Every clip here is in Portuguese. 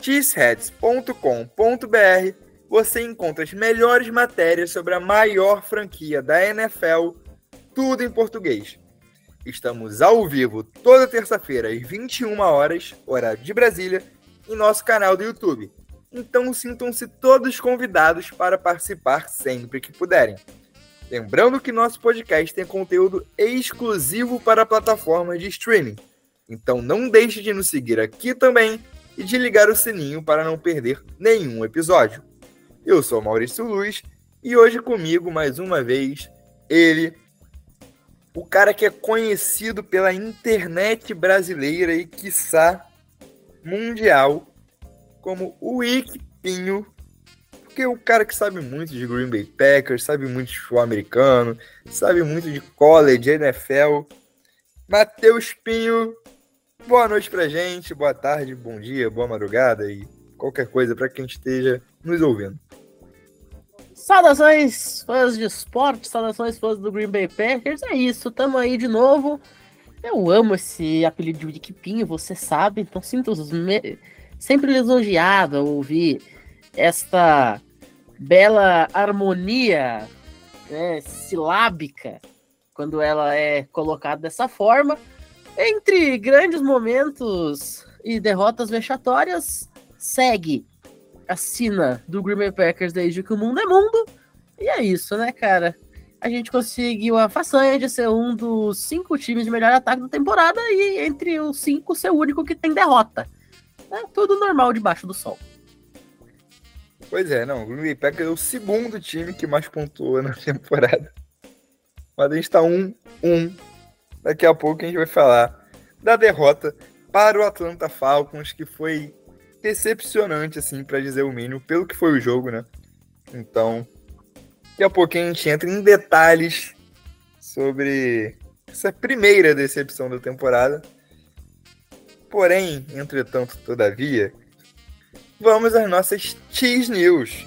cheeseheads.com.br, você encontra as melhores matérias sobre a maior franquia da NFL, tudo em português. Estamos ao vivo toda terça-feira às 21 horas, horário de Brasília, em nosso canal do YouTube. Então sintam-se todos convidados para participar sempre que puderem. Lembrando que nosso podcast tem conteúdo exclusivo para plataformas de streaming. Então não deixe de nos seguir aqui também e de ligar o sininho para não perder nenhum episódio. Eu sou Maurício Luiz e hoje comigo mais uma vez ele, o cara que é conhecido pela internet brasileira e quiçá mundial como o Wick Pinho, porque é o cara que sabe muito de Green Bay Packers, sabe muito de futebol americano, sabe muito de college, NFL. Matheus Pinho, boa noite pra gente, boa tarde, bom dia, boa madrugada e qualquer coisa para quem esteja nos ouvindo. Saudações, fãs de esporte, saudações, fãs do Green Bay Packers. É isso, tamo aí de novo. Eu amo esse apelido de Wickpinho, você sabe, então sinto me... sempre lisonjeado ao ouvir esta bela harmonia né, silábica quando ela é colocada dessa forma. Entre grandes momentos e derrotas vexatórias, segue a sina do Green Bay Packers desde que o mundo é mundo. E é isso, né, cara? A gente conseguiu a façanha de ser um dos cinco times de melhor ataque da temporada e entre os cinco ser o único que tem derrota. É tudo normal debaixo do sol. Pois é, não. O Green Bay Packers é o segundo time que mais pontua na temporada. Mas a gente tá um, um. Daqui a pouco a gente vai falar da derrota para o Atlanta Falcons, que foi decepcionante, assim, para dizer o mínimo, pelo que foi o jogo, né? Então, daqui a pouquinho a gente entra em detalhes sobre essa primeira decepção da temporada. Porém, entretanto, todavia, vamos às nossas Cheese News,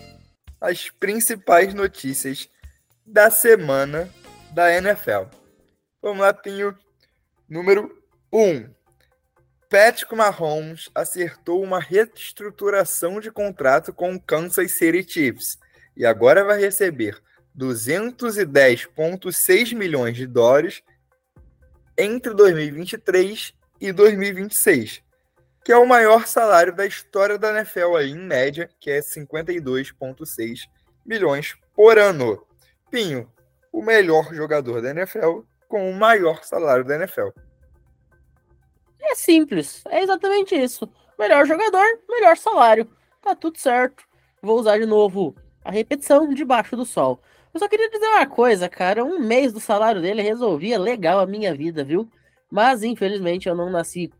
as principais notícias da semana da NFL. Vamos lá, Pinho. Número 1. Um, Patrick Mahomes acertou uma reestruturação de contrato com o Kansas City Chiefs e agora vai receber 210,6 milhões de dólares entre 2023 e 2026, que é o maior salário da história da NFL aí, em média, que é 52,6 milhões por ano. Pinho, o melhor jogador da NFL com o maior salário da NFL. É simples, é exatamente isso. Melhor jogador, melhor salário. Tá tudo certo. Vou usar de novo a repetição debaixo do sol. Eu só queria dizer uma coisa, cara. Um mês do salário dele resolvia legal a minha vida, viu? Mas infelizmente eu não nasci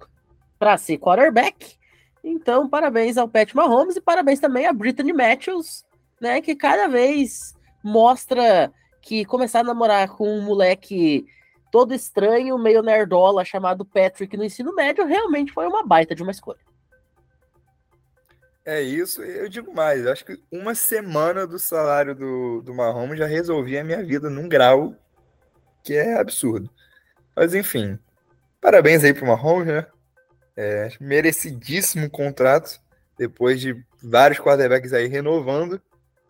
para ser quarterback. Então, parabéns ao Pat Mahomes e parabéns também a Brittany Matthews, né? Que cada vez mostra que começar a namorar com um moleque todo estranho, meio nerdola, chamado Patrick no ensino médio, realmente foi uma baita de uma escolha. É isso, eu digo mais, eu acho que uma semana do salário do, do Mahomes já resolvia a minha vida num grau que é absurdo. Mas enfim, parabéns aí pro Mahomes, né? É, merecidíssimo contrato, depois de vários quarterbacks aí renovando.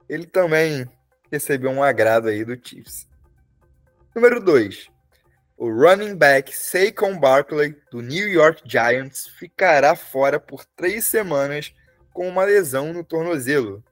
Ele também recebeu um agrado aí do Chiefs. Número 2. O running back Saquon Barkley, do New York Giants, ficará fora por três semanas com uma lesão no tornozelo.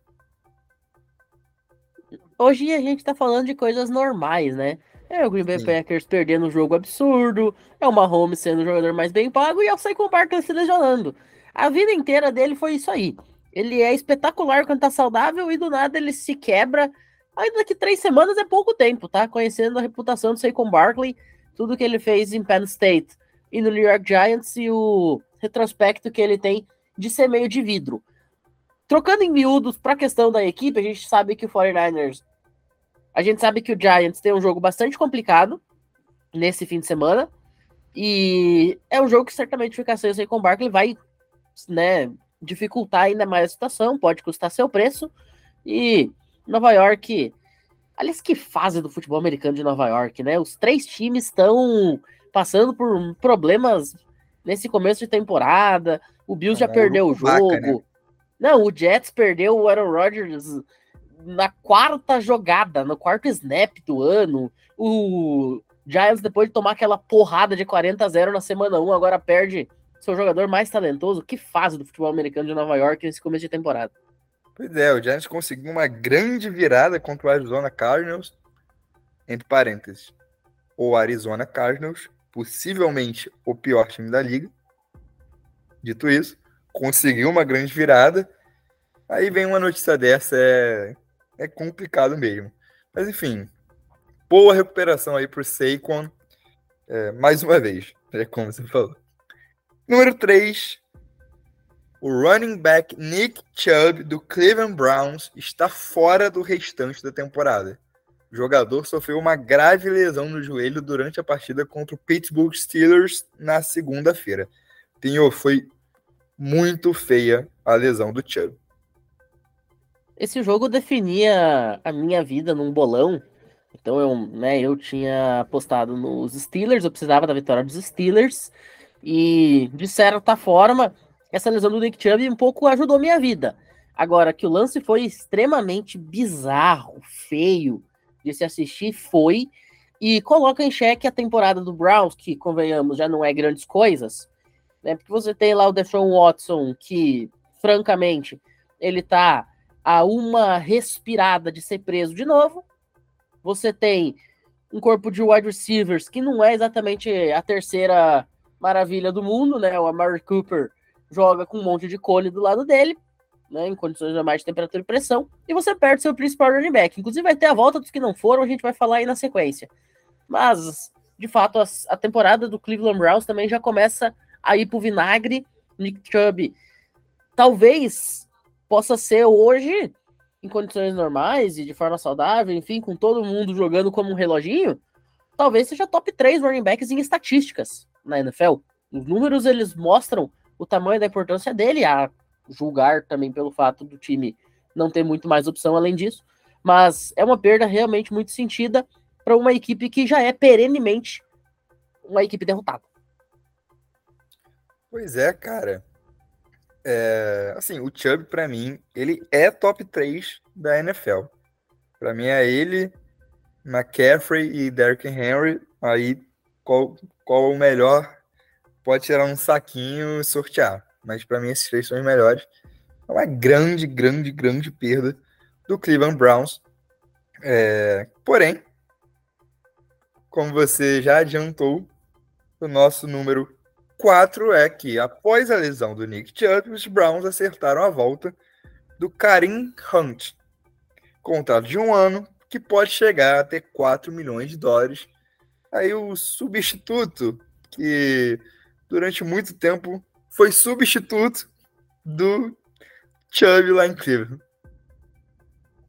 Hoje a gente tá falando de coisas normais, né? É o Green Bay Sim. Packers perdendo um jogo absurdo, é o Mahomes sendo o jogador mais bem pago e é o Saquon Barkley se lesionando. A vida inteira dele foi isso aí. Ele é espetacular quando tá saudável e do nada ele se quebra. Ainda que três semanas é pouco tempo, tá? Conhecendo a reputação do Saquon Barkley, tudo que ele fez em Penn State e no New York Giants e o retrospecto que ele tem de ser meio de vidro. trocando em miúdos para a questão da equipe, a gente sabe que o 49ers. A gente sabe que o Giants tem um jogo bastante complicado nesse fim de semana. E é um jogo que certamente ficar sem o Barkley vai, né, dificultar ainda mais a situação, pode custar seu preço. E Nova York, aliás, que fase do futebol americano de Nova York, né? Os três times estão passando por problemas nesse começo de temporada. O Bills já perdeu o jogo. Vaca, né? Não, o Jets perdeu o Aaron Rodgers na quarta jogada, no quarto snap do ano. O Giants, depois de tomar aquela porrada de 40 a 0 na semana 1, agora perde seu jogador mais talentoso. Que fase do futebol americano de Nova York nesse começo de temporada. Pois é, o Giants conseguiu uma grande virada contra o Arizona Cardinals, entre parênteses. O Arizona Cardinals, possivelmente o pior time da liga. Dito isso, conseguiu uma grande virada. Aí vem uma notícia dessa, é, é complicado mesmo. Mas enfim, boa recuperação aí pro Saquon, é, mais uma vez, é como você falou. Número 3, o running back Nick Chubb do Cleveland Browns está fora do restante da temporada. O jogador sofreu uma grave lesão no joelho durante a partida contra o Pittsburgh Steelers na segunda-feira. Pinho, foi muito feia a lesão do Chubb. Esse jogo definia a minha vida num bolão. Então eu, né, eu tinha apostado nos Steelers, eu precisava da vitória dos Steelers. E de certa forma, essa lesão do Nick Chubb um pouco ajudou minha vida. Agora, que o lance foi extremamente bizarro, feio de se assistir, foi. E coloca em xeque a temporada do Browns, que, convenhamos, já não é grandes coisas. Né? Porque você tem lá o Deshaun Watson, que, francamente, ele tá a uma respirada de ser preso de novo. Você tem um corpo de wide receivers que não é exatamente a terceira maravilha do mundo, né? O Amari Cooper joga com um monte de cone do lado dele, né? Em condições normais de temperatura e pressão, e você perde seu principal running back. Inclusive, vai ter a volta dos que não foram, a gente vai falar aí na sequência. Mas, de fato, a, a temporada do Cleveland Browns também já começa a ir pro vinagre. Nick Chubb talvez possa ser hoje, em condições normais e de forma saudável, enfim, com todo mundo jogando como um reloginho, talvez seja top 3 running backs em estatísticas na NFL. Os números eles mostram o tamanho da importância dele, a julgar também pelo fato do time não ter muito mais opção além disso. Mas é uma perda realmente muito sentida para uma equipe que já é perenemente uma equipe derrotada. Pois é, cara. É, assim, o Chubb, para mim, ele é top 3 da NFL. Para mim é ele, McCaffrey e Derrick Henry. Aí, qual, qual o melhor? Pode tirar um saquinho e sortear. Mas para mim, esses três são os melhores. É uma grande, grande, grande perda do Cleveland Browns. É, porém, como você já adiantou, o nosso número 4 é que, após a lesão do Nick Chubb, os Browns acertaram a volta do Karim Hunt. Contrato de um ano, que pode chegar a ter 4 milhões de dólares. Aí o substituto, que durante muito tempo foi substituto do Chubb lá em Cleveland.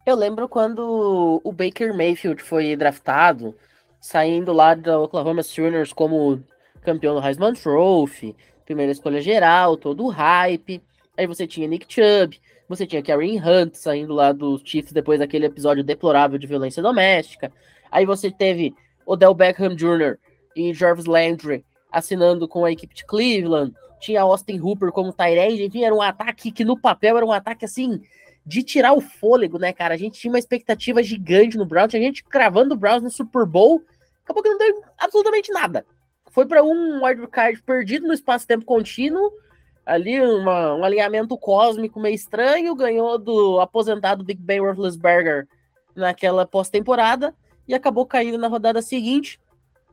Eu lembro quando o Baker Mayfield foi draftado, saindo lá da Oklahoma Sooners como campeão do Heisman Trophy, primeira escolha geral, todo o hype. Aí você tinha Nick Chubb, você tinha Karen Hunt saindo lá dos Chiefs depois daquele episódio deplorável de violência doméstica. Aí você teve Odell Beckham Jr. e Jarvis Landry assinando com a equipe de Cleveland. Tinha Austin Hooper como Tyrande, enfim, era um ataque que no papel era um ataque assim de tirar o fôlego, né, cara? A gente tinha uma expectativa gigante no Browns, tinha gente cravando o Browns no Super Bowl, acabou que não deu absolutamente nada. Foi para um wildcard perdido no espaço-tempo contínuo, ali uma, um alinhamento cósmico meio estranho, ganhou do aposentado Big Ben Roethlisberger naquela pós-temporada e acabou caindo na rodada seguinte.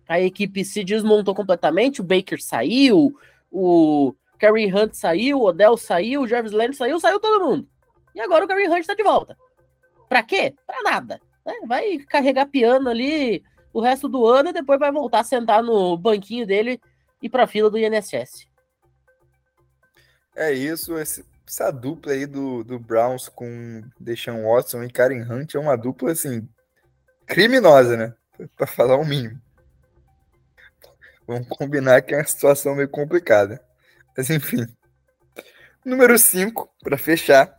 A equipe se desmontou completamente, o Baker saiu, o Kerry Hunt saiu, o Odell saiu, o Jarvis Landry saiu, saiu todo mundo. E agora o Kerry Hunt está de volta. Para quê? Para nada. Né? Vai carregar piano ali o resto do ano e depois vai voltar a sentar no banquinho dele e para a fila do INSS. É isso. Esse, essa dupla aí do, do Browns com Deshaun Watson e Karen Hunt é uma dupla, assim, criminosa, né? Para falar o mínimo. Vamos combinar que é uma situação meio complicada. Mas enfim. Número 5, para fechar.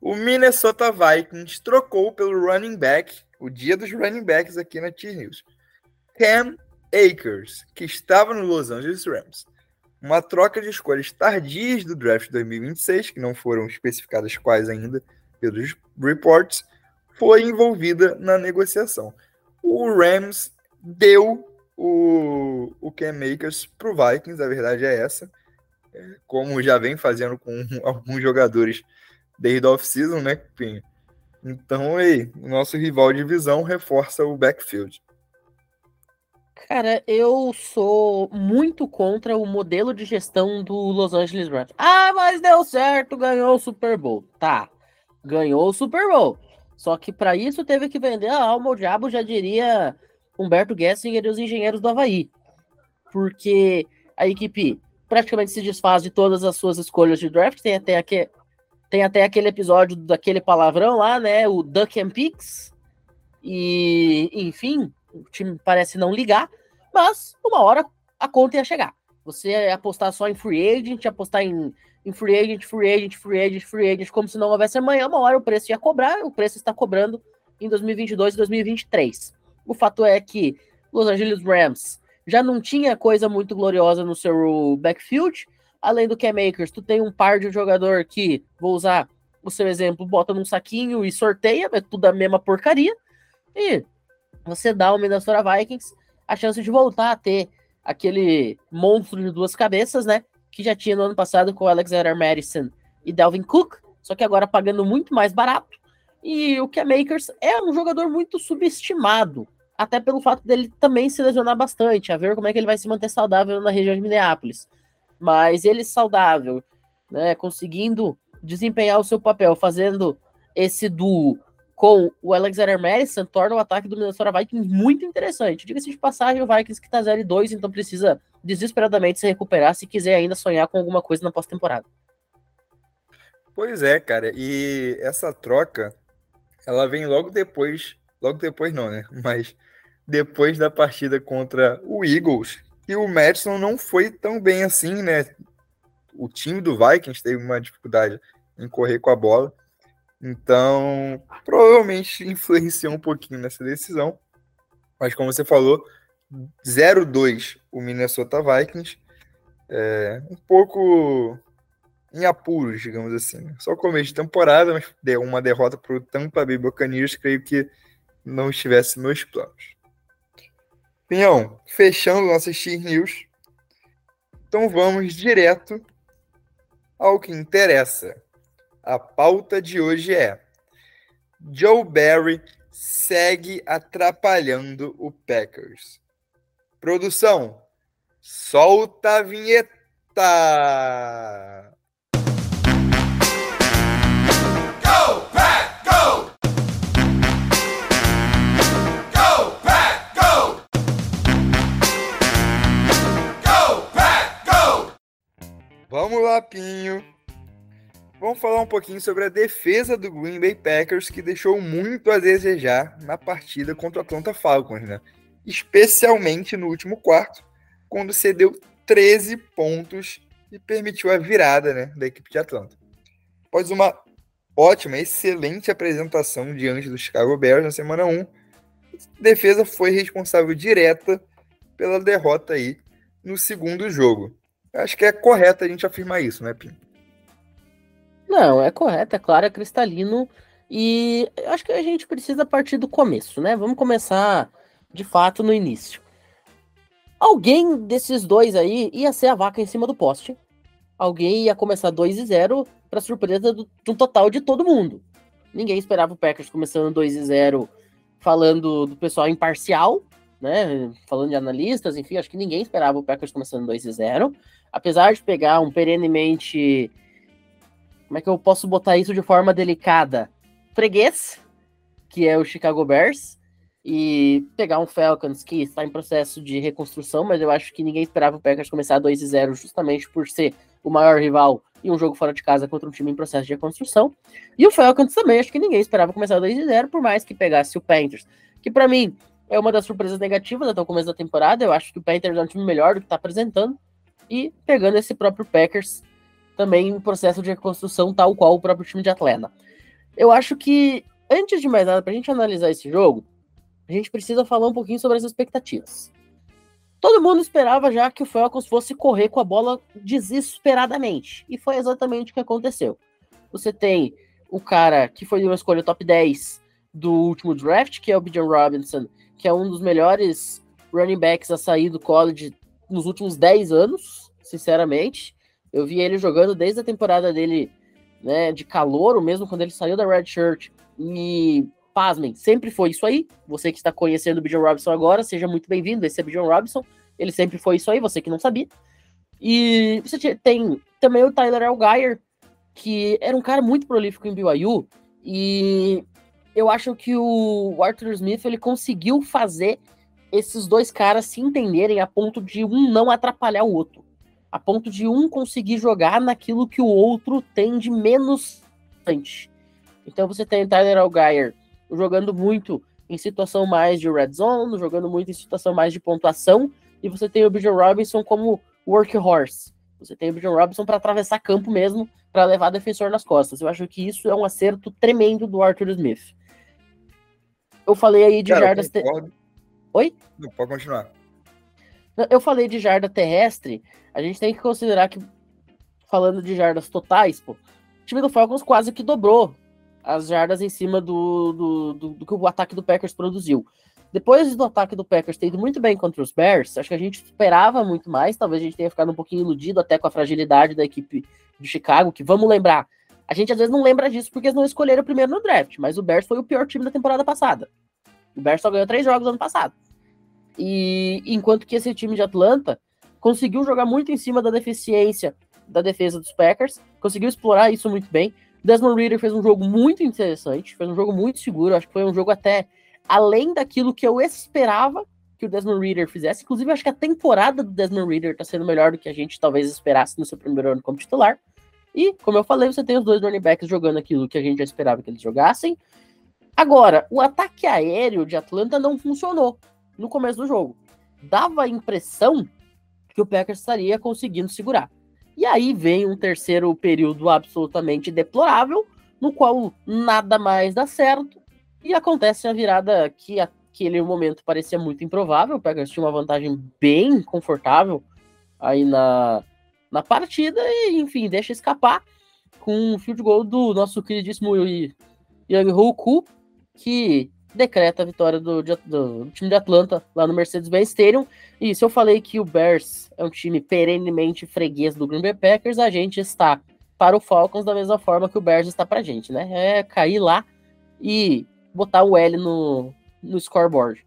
O Minnesota Vikings trocou pelo running back, o dia dos running backs aqui na T-News. Cam Akers, que estava no Los Angeles Rams. Uma troca de escolhas tardias do draft 2026, que não foram especificadas quais ainda pelos reports, foi envolvida na negociação. O Rams deu o, o Cam Akers para o Vikings, a verdade é essa. É, como já vem fazendo com alguns jogadores desde a off-season, né, Pinho? Então, aí, o nosso rival de divisão reforça o backfield. Cara, eu sou muito contra o modelo de gestão do Los Angeles Rams. Ah, mas deu certo, ganhou o Super Bowl. Tá, ganhou o Super Bowl. Só que para isso teve que vender a alma ao diabo, já diria Humberto Gessinger e os engenheiros do Havaí. Porque a equipe praticamente se desfaz de todas as suas escolhas de draft. Tem até, aquele, tem até aquele episódio daquele palavrão lá, né? O Duck and Picks. E, enfim, o time parece não ligar, mas uma hora a conta ia chegar. Você apostar só em free agent, apostar em, em free agent, free agent, free agent, free agent, como se não houvesse amanhã, uma hora o preço ia cobrar, o preço está cobrando em 2022 e 2023. O fato é que Los Angeles Rams já não tinha coisa muito gloriosa no seu backfield, além do Cam Makers, tu tem um par de jogador que, vou usar o seu exemplo, bota num saquinho e sorteia, é tudo a mesma porcaria, e você dá ao Minnesota Vikings a chance de voltar a ter aquele monstro de duas cabeças, né? Que já tinha no ano passado com Alexander Madison e Delvin Cook, só que agora pagando muito mais barato. E o Cam Makers é um jogador muito subestimado, até pelo fato dele também se lesionar bastante, a ver como é que ele vai se manter saudável na região de Minneapolis. Mas ele saudável, né, conseguindo desempenhar o seu papel, fazendo esse duo com o Alexander Madison torna o ataque do Minnesota Vikings muito interessante. Diga-se de passagem, o Vikings que tá 0-2, então precisa desesperadamente se recuperar se quiser ainda sonhar com alguma coisa na pós-temporada. Pois é, cara, e essa troca, ela vem logo depois, logo depois não, né? Mas depois da partida contra o Eagles, e o Madison não foi tão bem assim, né? O time do Vikings teve uma dificuldade em correr com a bola. Então, provavelmente influenciou um pouquinho nessa decisão. Mas como você falou, 0-2 o Minnesota Vikings. É, um pouco em apuros, digamos assim. Só começo de temporada, mas deu uma derrota para o Tampa Bay Buccaneers, creio que não estivesse nos planos. Pinhão, fechando nossas X News. Então vamos direto ao que interessa. A pauta de hoje é: Joe Barry segue atrapalhando o Packers. Produção, solta a vinheta! Vamos lá, Pinho. Vamos falar um pouquinho sobre a defesa do Green Bay Packers, que deixou muito a desejar na partida contra o Atlanta Falcons, né? Especialmente no último quarto, quando cedeu 13 pontos e permitiu a virada né, da equipe de Atlanta. Após uma ótima, excelente apresentação diante do Chicago Bears na semana 1, a defesa foi responsável direta pela derrota aí no segundo jogo. Acho que é correto a gente afirmar isso, né, Pinto? Não, é correto, é claro, é cristalino. E acho que a gente precisa partir do começo, né? Vamos começar de fato no início. Alguém desses dois aí ia ser a vaca em cima do poste. Alguém ia começar 2 e 0 para surpresa do, um total de todo mundo. Ninguém esperava o Packers começando 2 e 0 falando do pessoal imparcial, né? Falando de analistas, enfim, acho que ninguém esperava o Packers começando 2 e 0. Apesar de pegar um perenemente como é que eu posso botar isso de forma delicada? Freguês, que é o Chicago Bears, e pegar um Falcons que está em processo de reconstrução, mas eu acho que ninguém esperava o Packers começar 2 0 justamente por ser o maior rival e um jogo fora de casa contra um time em processo de reconstrução. E o Falcons também, acho que ninguém esperava começar 2 0 por mais que pegasse o Panthers, que para mim é uma das surpresas negativas até o começo da temporada. Eu acho que o Panthers é um time melhor do que está apresentando. E pegando esse próprio Packers também em processo de reconstrução, tal qual o próprio time de Atlanta. Eu acho que, antes de mais nada, para a gente analisar esse jogo, a gente precisa falar um pouquinho sobre as expectativas. Todo mundo esperava já que o Falcons fosse correr com a bola desesperadamente. E foi exatamente o que aconteceu. Você tem o cara que foi uma escolha top 10 do último draft, que é o Bijan Robinson, que é um dos melhores running backs a sair do college nos últimos 10 anos, sinceramente. Eu vi ele jogando desde a temporada dele né, de calor, mesmo quando ele saiu da Red Shirt. E, pasmem, sempre foi isso aí. Você que está conhecendo o Bijan Robinson agora, seja muito bem-vindo. Esse é Bijan Robinson. Ele sempre foi isso aí, você que não sabia. E você tem também o Tyler Algier, que era um cara muito prolífico em BYU. E eu acho que o Arthur Smith ele conseguiu fazer esses dois caras se entenderem a ponto de um não atrapalhar o outro. A ponto de um conseguir jogar naquilo que o outro tem de menos antes. Então você tem Tyler Algier jogando muito em situação mais de red zone, jogando muito em situação mais de pontuação, e você tem o Bijan Robinson como workhorse. Você tem o Bijan Robinson para atravessar campo mesmo, para levar defensor nas costas. Eu acho que isso é um acerto tremendo do Arthur Smith. Eu falei aí de Cara, jardas. Te... Oi? Não, pode continuar. Eu falei de jarda terrestre. A gente tem que considerar que, falando de jardas totais, pô, o time do Falcons quase que dobrou as jardas em cima do, do, do, do que o ataque do Packers produziu. Depois do ataque do Packers ter ido muito bem contra os Bears, acho que a gente esperava muito mais. Talvez a gente tenha ficado um pouquinho iludido até com a fragilidade da equipe de Chicago, que vamos lembrar. A gente às vezes não lembra disso porque eles não escolheram primeiro no draft, mas o Bears foi o pior time da temporada passada. O Bears só ganhou três jogos ano passado. E enquanto que esse time de Atlanta conseguiu jogar muito em cima da deficiência da defesa dos Packers, conseguiu explorar isso muito bem. Desmond Reader fez um jogo muito interessante, fez um jogo muito seguro, acho que foi um jogo até além daquilo que eu esperava que o Desmond Reader fizesse. Inclusive, acho que a temporada do Desmond Reader está sendo melhor do que a gente talvez esperasse no seu primeiro ano como titular. E, como eu falei, você tem os dois running backs jogando aquilo que a gente já esperava que eles jogassem. Agora, o ataque aéreo de Atlanta não funcionou no começo do jogo. Dava a impressão que o Packers estaria conseguindo segurar. E aí vem um terceiro período absolutamente deplorável, no qual nada mais dá certo, e acontece a virada que aquele momento parecia muito improvável. O Packers tinha uma vantagem bem confortável aí na, na partida, e enfim, deixa escapar com um field goal do nosso queridíssimo Young Hoku, que decreta a vitória do, do, do, time de Atlanta lá no Mercedes-Benz Stadium. E se eu falei que o Bears é um time perenemente freguês do Green Bay Packers, a gente está para o Falcons da mesma forma que o Bears está para a gente, né? É cair lá e botar o L no, no scoreboard.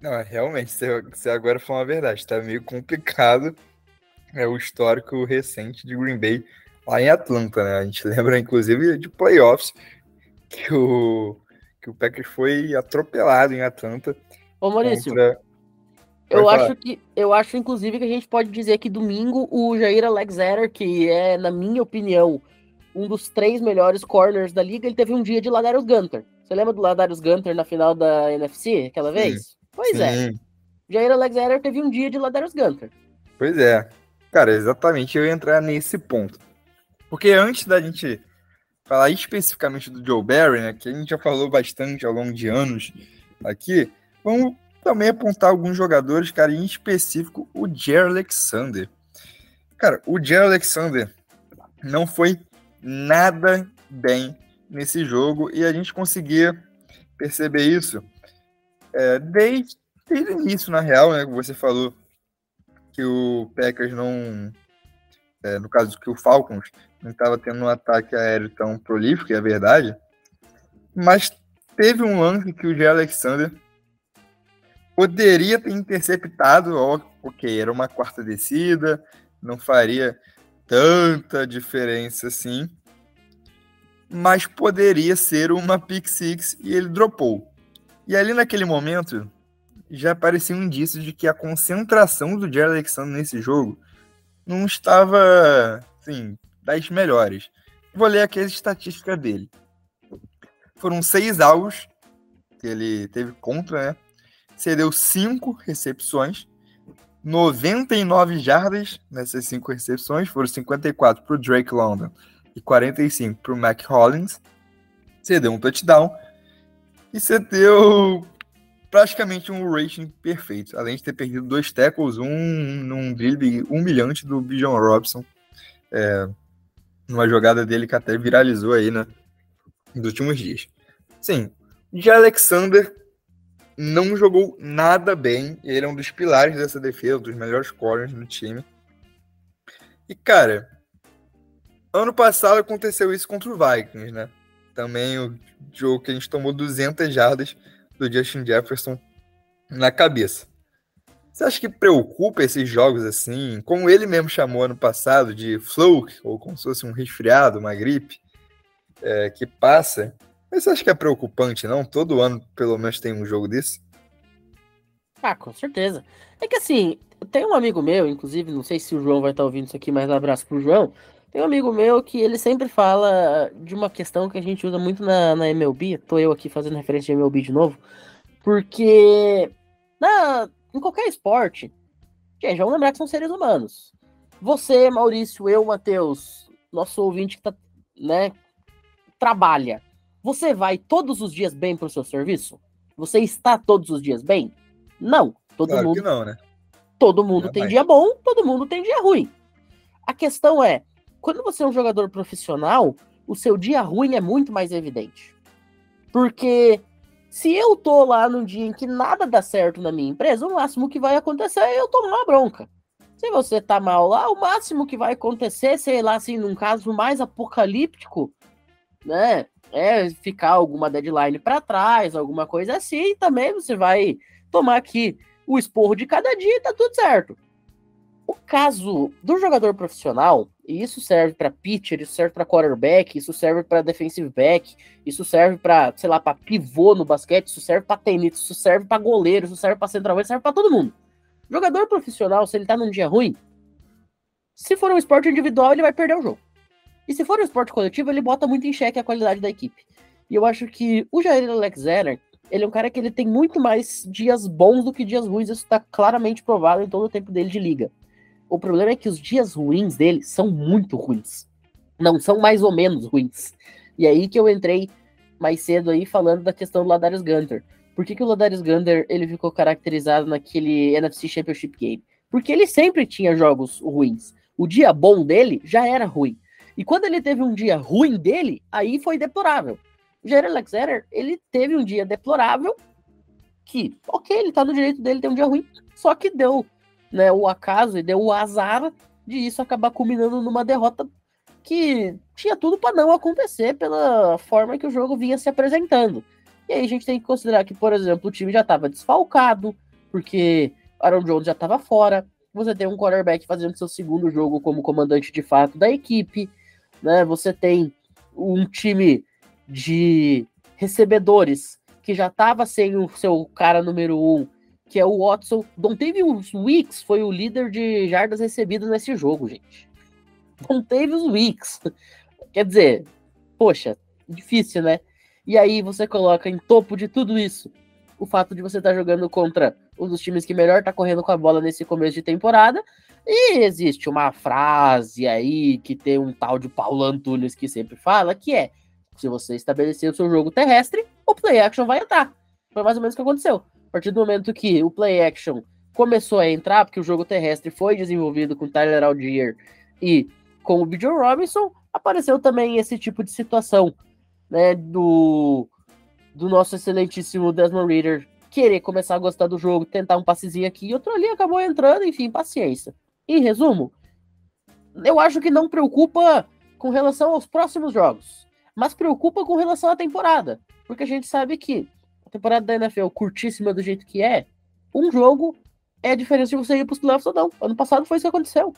Não, realmente, você agora falou uma verdade, tá meio complicado é o histórico recente de Green Bay lá em Atlanta, né? A gente lembra, inclusive, de playoffs, que o, que o Packers foi atropelado em Atlanta. Ô Maurício, contra... eu acho que eu acho inclusive que a gente pode dizer que domingo o Jair Alexander, que é na minha opinião um dos três melhores corners da liga, ele teve um dia de Ladarius Gunter. Você lembra do Ladarius Gunter na final da NFC aquela vez? Sim. Pois é. Sim. é. Jair Alexander teve um dia de Ladarius Gunter. Pois é. Cara, exatamente eu ia entrar nesse ponto. Porque antes da gente falar especificamente do Joe Barry, né, que a gente já falou bastante ao longo de anos aqui, vamos também apontar alguns jogadores, cara, em específico o Jerry Alexander. Cara, o Jerry Alexander não foi nada bem nesse jogo e a gente conseguia perceber isso é, desde, desde o início, na real, né, que você falou que o Packers não, é, no caso que o Falcons não estava tendo um ataque aéreo tão prolífico, é verdade. Mas teve um lance que o G. Alexander poderia ter interceptado, ok, era uma quarta descida, não faria tanta diferença assim, mas poderia ser uma pick six e ele dropou. E ali naquele momento já parecia um indício de que a concentração do Jerry Alexander nesse jogo não estava sim, das melhores. Vou ler aqui as estatísticas dele. Foram seis alvos que ele teve contra, né? Cedeu cinco recepções, 99 jardas nessas cinco recepções, foram 54 para o Drake London e 45 para o Mac Hollins. Cedeu um touchdown e cedeu praticamente um rating perfeito, além de ter perdido dois tackles, um num drible humilhante do Bijan Robson, é, numa jogada dele que até viralizou aí, né, nos últimos dias. Sim, de Alexander não jogou nada bem, ele é um dos pilares dessa defesa, dos melhores corners no time. E, cara, ano passado aconteceu isso contra o Vikings, né? Também o jogo que a gente tomou 200 jardas do Justin Jefferson na cabeça. Você acha que preocupa esses jogos assim, como ele mesmo chamou ano passado de fluke, ou como se fosse um resfriado, uma gripe, é, que passa? Mas você acha que é preocupante, não? Todo ano, pelo menos, tem um jogo desse? Ah, com certeza. É que assim, tem um amigo meu, inclusive, não sei se o João vai estar ouvindo isso aqui, mas um abraço pro João. Tem um amigo meu que ele sempre fala de uma questão que a gente usa muito na, na MLB. Tô eu aqui fazendo referência de MLB de novo. Porque na, em qualquer esporte, gente, vamos lembrar que são seres humanos. Você, Maurício, eu, Matheus, nosso ouvinte que tá, né, trabalha. Você vai todos os dias bem pro seu serviço? Você está todos os dias bem? Não. Todo claro mundo. não, né? Todo mundo tem dia bom, todo mundo tem dia ruim. A questão é, quando você é um jogador profissional, o seu dia ruim é muito mais evidente. Porque se eu tô lá num dia em que nada dá certo na minha empresa, o máximo que vai acontecer é eu tomar uma bronca. Se você tá mal lá, o máximo que vai acontecer, sei lá, assim, num caso mais apocalíptico, né, é ficar alguma deadline para trás, alguma coisa assim, também você vai tomar aqui o esporro de cada dia e tá tudo certo. O caso do jogador profissional, e isso serve para pitcher, isso serve para quarterback, isso serve para defensive back, isso serve para, sei lá, para pivô no basquete, isso serve para tenista, isso serve para goleiro, isso serve para centroavante, serve para todo mundo. Jogador profissional, se ele tá num dia ruim, se for um esporte individual, ele vai perder o jogo. E se for um esporte coletivo, ele bota muito em xeque a qualidade da equipe. E eu acho que o Jair Alexander, ele é um cara que ele tem muito mais dias bons do que dias ruins, isso está claramente provado em todo o tempo dele de liga. O problema é que os dias ruins dele são muito ruins. Não são mais ou menos ruins. E aí que eu entrei mais cedo aí falando da questão do Ladarius Gunter. Por que, que o Ladarius Gunter ele ficou caracterizado naquele NFC Championship Game? Porque ele sempre tinha jogos ruins. O dia bom dele já era ruim. E quando ele teve um dia ruim dele, aí foi deplorável. O Jair Alexander, ele teve um dia deplorável, que, ok, ele tá no direito dele ter um dia ruim, só que deu né, o acaso e deu o azar de isso acabar culminando numa derrota que tinha tudo para não acontecer pela forma que o jogo vinha se apresentando. E aí a gente tem que considerar que, por exemplo, o time já estava desfalcado, porque Aaron Jones já estava fora. Você tem um quarterback fazendo seu segundo jogo como comandante de fato da equipe, né? Você tem um time de recebedores que já estava sem o seu cara número um que é o Watson. Dontavius Weeks foi o líder de jardas recebidas nesse jogo, gente. Dontavius Weeks. Quer dizer, poxa, difícil, né? E aí você coloca em topo de tudo isso o fato de você estar tá jogando contra um dos times que melhor tá correndo com a bola nesse começo de temporada. E existe uma frase aí que tem um tal de Paulo Antunes que sempre fala, que é: se você estabelecer o seu jogo terrestre, o play action vai entrar. Foi mais ou menos o que aconteceu. A partir do momento que o play action começou a entrar, porque o jogo terrestre foi desenvolvido com Tyler Algier e com o Bijan Robinson, apareceu também esse tipo de situação, né, do, do nosso excelentíssimo Desmond Reader querer começar a gostar do jogo, tentar um passezinho aqui e outro ali, acabou entrando, enfim, paciência. Em resumo, eu acho que não preocupa com relação aos próximos jogos, mas preocupa com relação à temporada, porque a gente sabe que a temporada da NFL curtíssima do jeito que é, um jogo é a diferença de você ir para os playoffs ou não. Ano passado foi isso que aconteceu.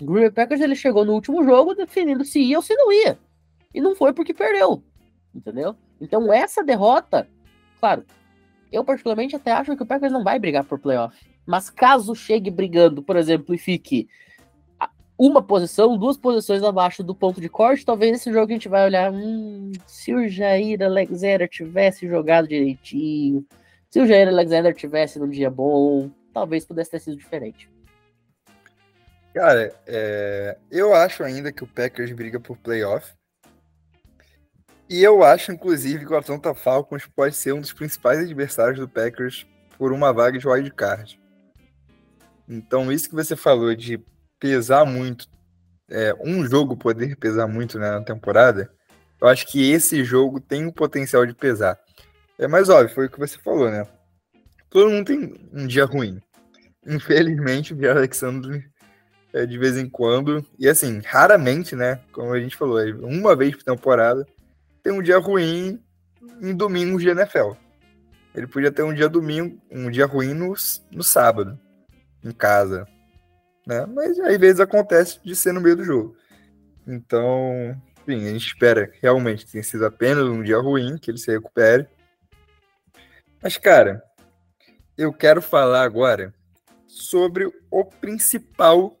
O Green Bay Packers ele chegou no último jogo definindo se ia ou se não ia. E não foi porque perdeu. Entendeu? Então essa derrota, claro, eu particularmente até acho que o Packers não vai brigar por playoff. Mas caso chegue brigando, por exemplo, e fique uma posição, duas posições abaixo do ponto de corte, talvez esse jogo a gente vai olhar, hum, se o Jair Alexander tivesse jogado direitinho, se o Jair Alexander tivesse num dia bom, talvez pudesse ter sido diferente. Cara, é, eu acho ainda que o Packers briga por playoff. E eu acho, inclusive, que o Atlanta Falcons pode ser um dos principais adversários do Packers por uma vaga de wild card. Então, isso que você falou de pesar muito, é, um jogo poder pesar muito né, na temporada, eu acho que esse jogo tem o potencial de pesar. É mais óbvio, foi o que você falou, né? Todo mundo tem um dia ruim. Infelizmente, o Pierre Alexandre é, de vez em quando, e assim, raramente, né? Como a gente falou, é uma vez por temporada, tem um dia ruim em domingos de NFL. Ele podia ter um dia domingo, um dia ruim no, no sábado, em casa, né? Mas às vezes acontece de ser no meio do jogo. Então, enfim, a gente espera realmente que tenha sido apenas um dia ruim, que ele se recupere. Mas, cara, eu quero falar agora sobre o principal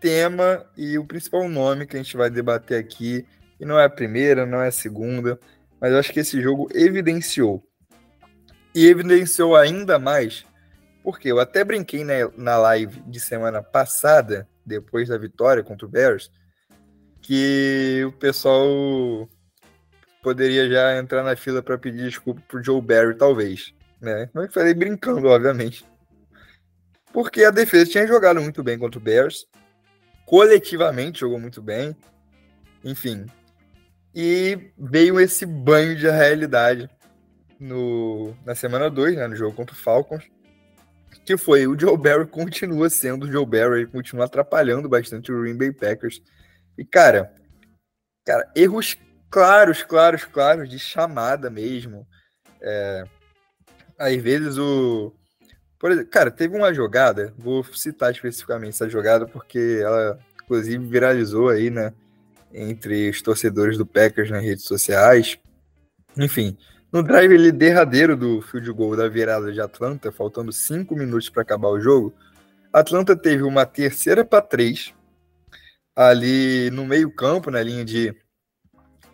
tema e o principal nome que a gente vai debater aqui. E não é a primeira, não é a segunda, mas eu acho que esse jogo evidenciou. E evidenciou ainda mais porque eu até brinquei né, na live de semana passada, depois da vitória contra o Bears, que o pessoal poderia já entrar na fila para pedir desculpa pro Joe Barry, talvez. Né? Eu falei brincando, obviamente. Porque a defesa tinha jogado muito bem contra o Bears. Coletivamente jogou muito bem. Enfim. E veio esse banho de realidade no, na semana 2, né, no jogo contra o Falcons que foi o Joe Barry continua sendo o Joe Barry, continua atrapalhando bastante o Green Bay Packers. E, cara, cara, erros claros, claros, claros de chamada mesmo. É, às vezes o. Por exemplo, cara, teve uma jogada, vou citar especificamente essa jogada, porque ela, inclusive, viralizou aí, né? Entre os torcedores do Packers nas redes sociais. Enfim, no drive ele derradeiro do field goal da virada de Atlanta, faltando cinco minutos para acabar o jogo, Atlanta teve uma terceira para três ali no meio-campo, na linha de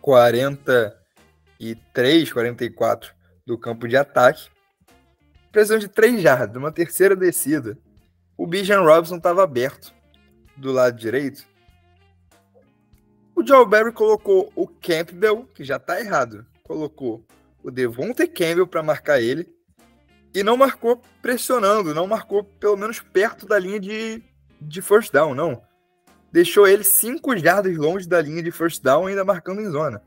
43, 44 do campo de ataque. Precisão de três jardas, uma terceira descida. O Bijan Robson estava aberto do lado direito. O Joe Barry colocou o Campbell, que já está errado, colocou o Devontae Campbell para marcar ele e não marcou pressionando, não marcou pelo menos perto da linha de, de first down, não. Deixou ele cinco jardas longe da linha de first down, ainda marcando em zona.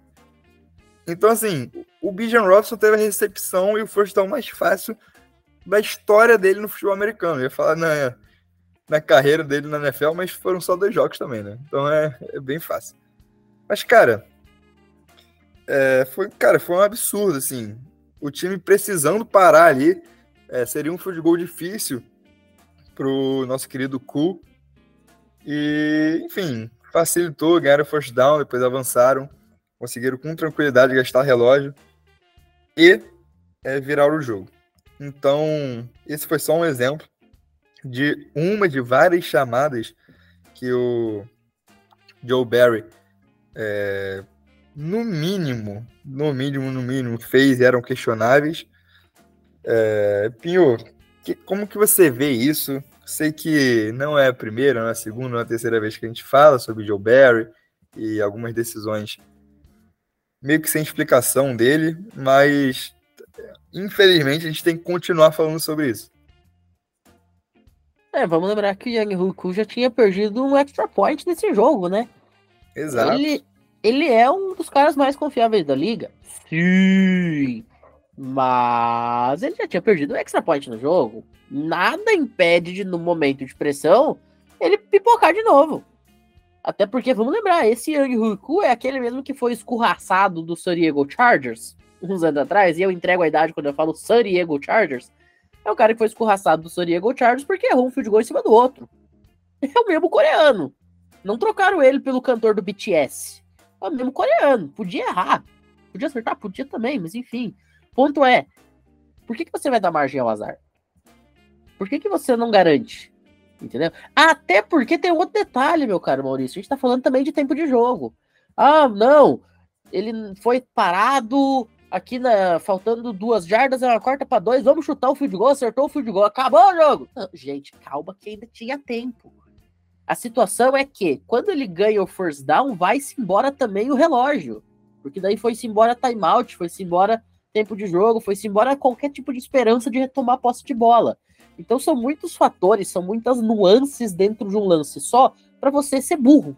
Então, assim, o Bijan Robson teve a recepção e o first down mais fácil da história dele no futebol americano. Eu ia falar na, na carreira dele na NFL, mas foram só dois jogos também, né? Então é, é bem fácil. Mas, cara, é, foi, cara, foi um absurdo, assim. O time precisando parar ali. É, seria um goal difícil pro nosso querido Ku. E, enfim, facilitou, ganharam first down, depois avançaram, conseguiram com tranquilidade gastar relógio e é, virar o jogo. Então, esse foi só um exemplo de uma de várias chamadas que o Joe Barry é, no mínimo, no mínimo, no mínimo, fez e eram questionáveis. É, Pinho, que, como que você vê isso? Sei que não é a primeira, não é a segunda, não é a terceira vez que a gente fala sobre Joe Barry e algumas decisões meio que sem explicação dele, mas infelizmente a gente tem que continuar falando sobre isso. É, vamos lembrar que o Yang Huku já tinha perdido um extra point nesse jogo, né? Exato. Ele, ele é um dos caras mais confiáveis da liga. Sim. Mas ele já tinha perdido o extra point no jogo. Nada impede de, no momento de pressão, ele pipocar de novo. Até porque, vamos lembrar, esse Yang Huiku é aquele mesmo que foi escorraçado do San Diego Chargers uns anos atrás. E eu entrego a idade quando eu falo San Diego Chargers. É o cara que foi escorraçado do San Diego Chargers porque errou um field goal em cima do outro. É o mesmo coreano. Não trocaram ele pelo cantor do BTS. É o mesmo coreano. Podia errar. Podia acertar? Podia também, mas enfim. Ponto é, por que, que você vai dar margem ao azar? Por que, que você não garante Entendeu? Até porque tem outro detalhe, meu caro Maurício. A gente tá falando também de tempo de jogo. Ah, não. Ele foi parado aqui na faltando duas jardas, é uma quarta para dois. Vamos chutar o field goal, acertou o field goal, acabou o jogo. Não, gente, calma que ainda tinha tempo. A situação é que quando ele ganha o first down, vai-se embora também o relógio. Porque daí foi-se embora timeout, foi-se embora tempo de jogo, foi-se embora qualquer tipo de esperança de retomar posse de bola. Então são muitos fatores, são muitas nuances dentro de um lance só para você ser burro,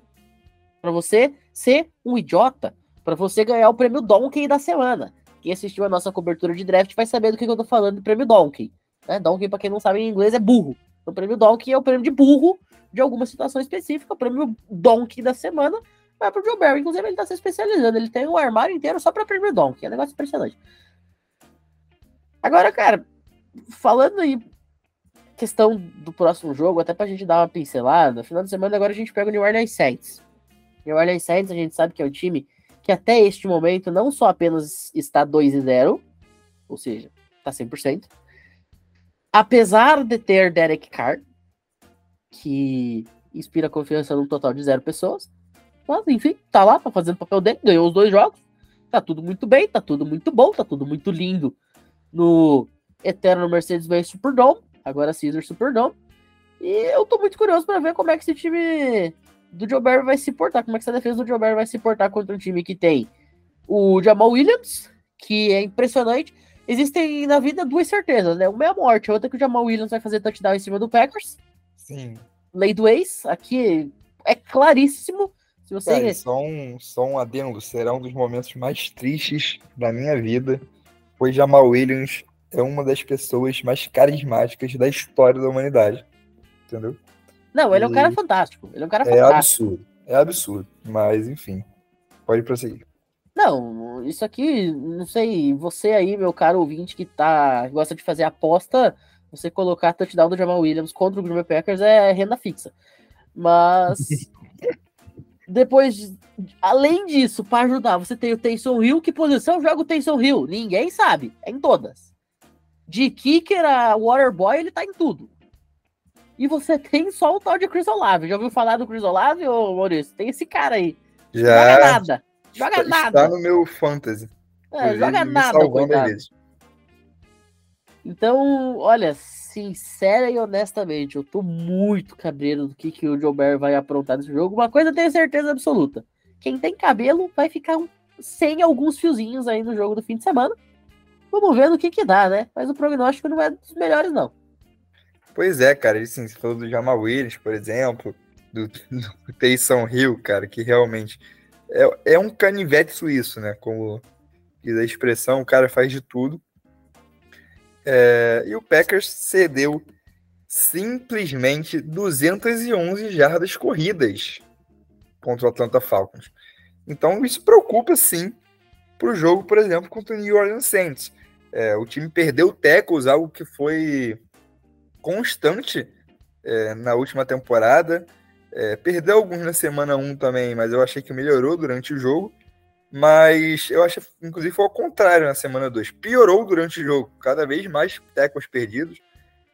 para você ser um idiota, para você ganhar o prêmio Donkey da semana. Quem assistiu a nossa cobertura de draft vai saber do que eu tô falando do prêmio Donkey. Né? Donkey, para quem não sabe em inglês, é burro. O prêmio Donkey é o prêmio de burro de alguma situação específica. O prêmio Donkey da semana vai pro Joe Barry. Inclusive, ele tá se especializando. Ele tem um armário inteiro só para prêmio Donkey. É um negócio impressionante. Agora, cara, falando aí questão do próximo jogo, até pra gente dar uma pincelada, final de semana agora a gente pega o New Orleans Saints. New Orleans Saints a gente sabe que é um time que até este momento não só apenas está 2 e 0, ou seja, tá 100%, apesar de ter Derek Carr, que inspira confiança num total de zero pessoas, mas enfim, tá lá, tá fazendo o papel dele, ganhou os dois jogos, tá tudo muito bem, tá tudo muito bom, tá tudo muito lindo no eterno Mercedes-Benz Superdome, agora Caesar Superdome. E eu tô muito curioso para ver como é que esse time do Joe Barry vai se portar, como é que essa defesa do Joe Barry vai se portar contra um time que tem o Jamal Williams, que é impressionante. Existem na vida duas certezas, né? Uma é a morte, a outra é que o Jamal Williams vai fazer touchdown em cima do Packers. Sim. Lei do ex, aqui é claríssimo. Se você... Cara, só, um, só um adendo, será um dos momentos mais tristes da minha vida, pois Jamal Williams é uma das pessoas mais carismáticas da história da humanidade. Entendeu? Não, ele e... é um cara fantástico. Ele é um cara fantástico. É absurdo. É absurdo. Mas, enfim. Pode prosseguir. Não, isso aqui, não sei, você aí, meu caro ouvinte que tá, gosta de fazer aposta, você colocar touchdown do Jamal Williams contra o Green Bay Packers é renda fixa. Mas depois, além disso, para ajudar, você tem o Taysom Hill, que posição joga o Taysom Hill? Ninguém sabe, é em todas de kicker a Waterboy, ele tá em tudo. E você tem só o tal de Chris Olave. Já ouviu falar do Chris Olave, ô Maurício? Tem esse cara aí. Já. Joga nada. Joga está, nada. Está no meu fantasy. É, joga nada, coitado. Então, olha, sincera e honestamente, eu tô muito cabreiro do que, que o Joe Barry vai aprontar nesse jogo. Uma coisa eu tenho certeza absoluta. Quem tem cabelo vai ficar sem alguns fiozinhos aí no jogo do fim de semana. Vamos ver no que que dá, né? Mas o prognóstico não é dos melhores, não. Pois é, cara. Assim, você falou do Jamal Williams, por exemplo, do, do Taysom Hill, cara, que realmente é, é um canivete suíço, né? Como diz a expressão, o cara faz de tudo. É, e o Packers cedeu simplesmente 211 jardas corridas contra o Atlanta Falcons. Então isso preocupa sim para o jogo, por exemplo, contra o New Orleans Saints. É, o time perdeu tackles, algo que foi constante é, na última temporada. É, perdeu alguns na semana 1 também, mas eu achei que melhorou durante o jogo. Mas eu acho, inclusive, foi ao contrário na semana 2. Piorou durante o jogo, cada vez mais tackles perdidos.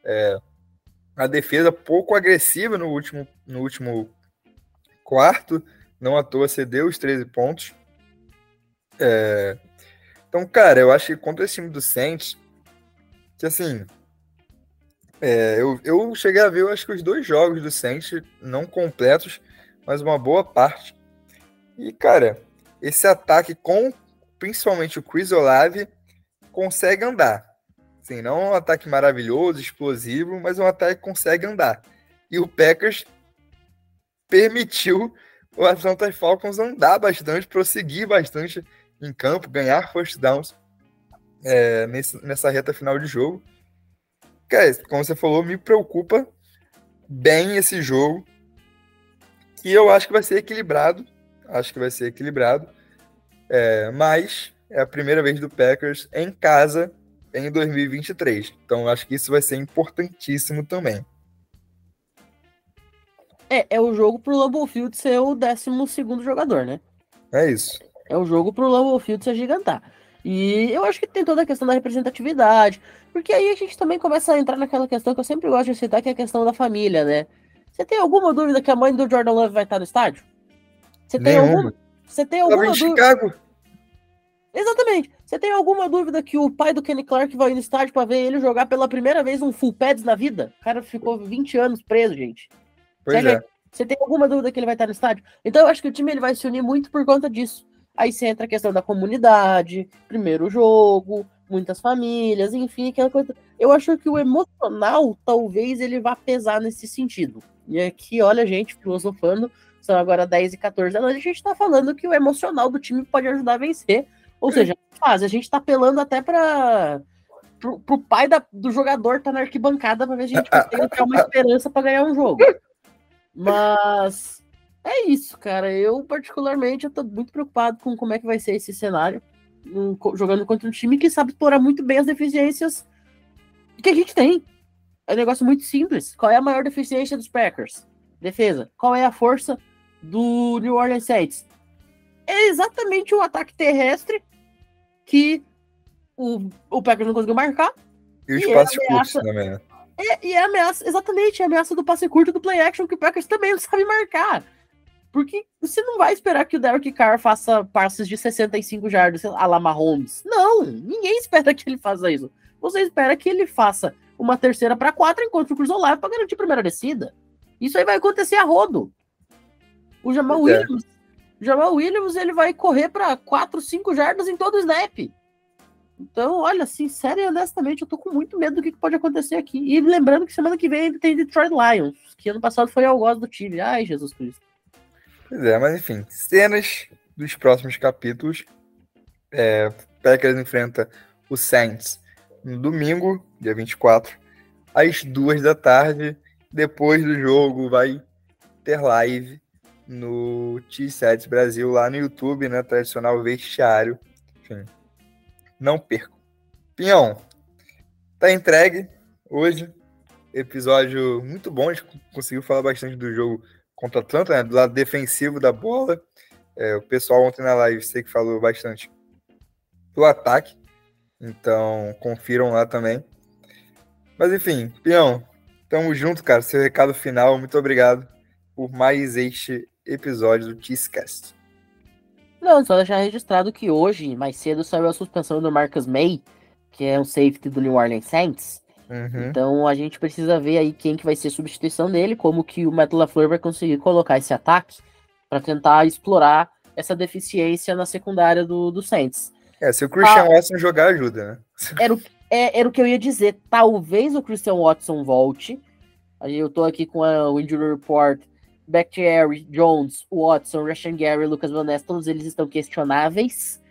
É, a defesa pouco agressiva no último, no último quarto, não à toa cedeu os 13 pontos. É, então, cara, eu acho que contra esse time do Saints, que assim, é, eu, eu cheguei a ver, eu acho que os dois jogos do Saints, não completos, mas uma boa parte. E, cara, esse ataque com principalmente o Chris Olave consegue andar. Assim, não é um ataque maravilhoso, explosivo, mas um ataque que consegue andar. E o Packers permitiu o Atlanta Falcons andar bastante, prosseguir bastante em campo, ganhar first downs é, nesse, nessa reta final de jogo. Como você falou, me preocupa bem esse jogo. E eu acho que vai ser equilibrado. Acho que vai ser equilibrado. É, mas é a primeira vez do Packers em casa em 2023. Então acho que isso vai ser importantíssimo também. É, é o jogo pro Lambeau Field ser o 12 segundo jogador, né? É isso é o jogo pro Lambeau Field se agigantar. E eu acho que tem toda a questão da representatividade, porque aí a gente também começa a entrar naquela questão que eu sempre gosto de citar, que é a questão da família, né? Você tem alguma dúvida que a mãe do Jordan Love vai estar no estádio? Você tem Nenhuma. alguma? Você tem alguma dúvida? Chicago. Exatamente. Você tem alguma dúvida que o pai do Kenny Clark vai no estádio pra ver ele jogar pela primeira vez um full pads na vida? O cara ficou 20 anos preso, gente. Pois Sério? é. Você tem alguma dúvida que ele vai estar no estádio? Então eu acho que o time ele vai se unir muito por conta disso. Aí você entra a questão da comunidade, primeiro jogo, muitas famílias, enfim, aquela coisa. Eu acho que o emocional, talvez, ele vá pesar nesse sentido. E aqui, olha, gente, filosofando, são agora 10 e 14 da noite, a gente tá falando que o emocional do time pode ajudar a vencer. Ou seja, faz, a gente tá apelando até para pro, pro pai da- do jogador tá na arquibancada pra ver se a gente consegue ter uma esperança pra ganhar um jogo. Mas é isso, cara. Eu, particularmente, eu tô muito preocupado com como é que vai ser esse cenário. um, jogando contra um time que sabe explorar muito bem as deficiências que a gente tem. É um negócio muito simples. Qual é a maior deficiência dos Packers? Defesa. Qual é a força do New Orleans Saints? É exatamente o ataque terrestre que o, o Packers não conseguiu marcar. E os E passes curtos ameaça- também, né? É, e é ameaça, exatamente, é ameaça do passe curto do play action que o Packers também não sabe marcar. Porque você não vai esperar que o Derek Carr faça passes de 65 jardas, a la Mahomes. Não, ninguém espera que ele faça isso. Você espera que ele faça uma terceira para quatro enquanto o Cruz Olave para garantir a primeira descida. Isso aí vai acontecer a rodo. O Jamal Pois é. Williams, Jamal Williams, ele vai correr para 4, 5 jardas em todo o snap. Então, olha, sincero e honestamente, eu tô com muito medo do que que pode acontecer aqui. E lembrando que semana que vem ainda tem Detroit Lions, que ano passado foi algoz do time. Ai, Jesus Cristo. Pois é, mas enfim, cenas dos próximos capítulos. É, Packers enfrenta o Saints no domingo, dia 24, às duas da tarde. Depois do jogo, vai ter live no T7 Brasil lá no YouTube, né? Tradicional vestiário. Enfim, não percam. Pinhão, tá entregue hoje. Episódio muito bom, a gente conseguiu falar bastante do jogo contra o Atlanta, né? Do lado defensivo da bola. É, o pessoal ontem na live sei que falou bastante do ataque. Então, confiram lá também. Mas enfim, Pião, tamo junto, cara. Seu recado final, muito obrigado por mais este episódio do Cheesecast. Não, só deixar registrado que hoje, mais cedo, saiu a suspensão do Marcus May, que é um safety do New Orleans Saints. Uhum. Então a gente precisa ver aí quem que vai ser a substituição dele, como que o Matt LaFleur vai conseguir colocar esse ataque para tentar explorar essa deficiência na secundária do, do Saints. É, se o Christian Ah. Watson jogar, ajuda, né? Era o, é- era o que eu ia dizer. Talvez o Christian Watson volte. Aí eu tô aqui com a- o Injury Report. Bakhtiari, Jones, Watson, Rashan Gary, Lucas Van Ness, todos eles estão questionáveis.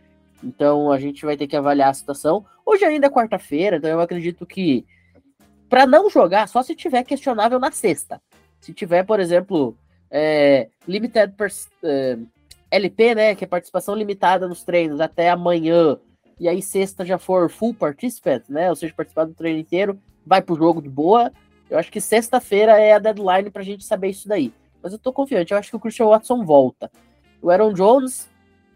Então a gente vai ter que avaliar a situação. Hoje ainda é quarta-feira, então eu acredito que para não jogar, só se tiver questionável na sexta. Se tiver, por exemplo, é, limited é, LP, né, que é participação limitada nos treinos até amanhã, e aí sexta já for full participant, né, ou seja, participar do treino inteiro, vai pro jogo de boa. Eu acho que sexta-feira é a deadline pra gente saber isso daí. Mas eu tô confiante, eu acho que o Christian Watson volta. O Aaron Jones,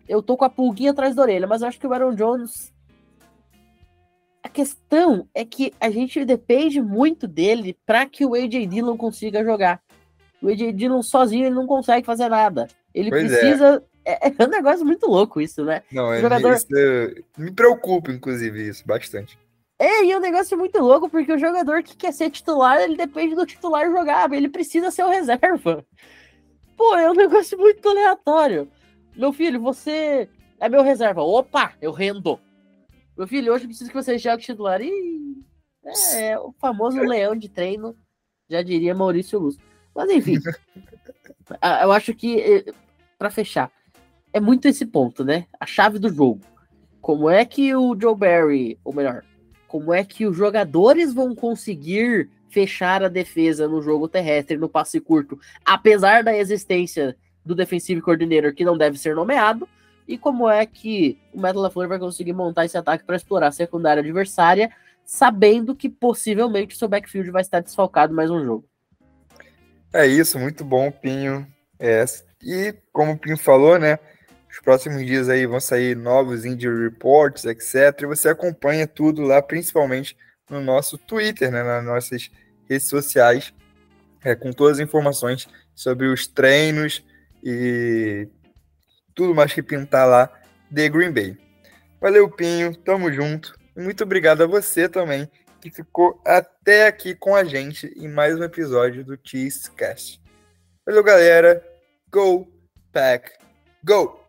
eu tô com a pulguinha atrás da orelha, mas eu acho que o Aaron Jones. A questão é que a gente depende muito dele para que o AJ Dillon consiga jogar. O AJ Dillon sozinho ele não consegue fazer nada. Ele Pois é. precisa. É. é um negócio muito louco isso, né? Não, é, jogador- isso, me preocupa, inclusive, isso, bastante. É, e é um negócio muito louco, porque o jogador que quer ser titular, ele depende do titular jogar, ele precisa ser o reserva. Pô, é um negócio muito aleatório. Meu filho, você é meu reserva. Opa, eu rendo. Meu filho, hoje eu preciso que você jogue titular. Ih, é, o famoso leão de treino, já diria Maurício Luz. Mas enfim, ah, eu acho que, eh, pra fechar, é muito esse ponto, né? A chave do jogo. Como é que o Joe Barry, ou melhor, como é que os jogadores vão conseguir fechar a defesa no jogo terrestre, no passe curto, apesar da existência do defensive coordinator que não deve ser nomeado, e como é que o Metal LaFleur vai conseguir montar esse ataque para explorar a secundária adversária, sabendo que possivelmente seu backfield vai estar desfalcado mais um jogo. É isso, muito bom, Pinho. É, e como o Pinho falou, né? Os próximos dias aí vão sair novos injury reports, etc. E você acompanha tudo lá, principalmente no nosso Twitter, né, nas nossas redes sociais, é, com todas as informações sobre os treinos e tudo mais que pintar lá de Green Bay. Valeu, Pinho, tamo junto. Muito obrigado a você também que ficou até aqui com a gente em mais um episódio do Cheesecast. Valeu, galera. Go, pack, go!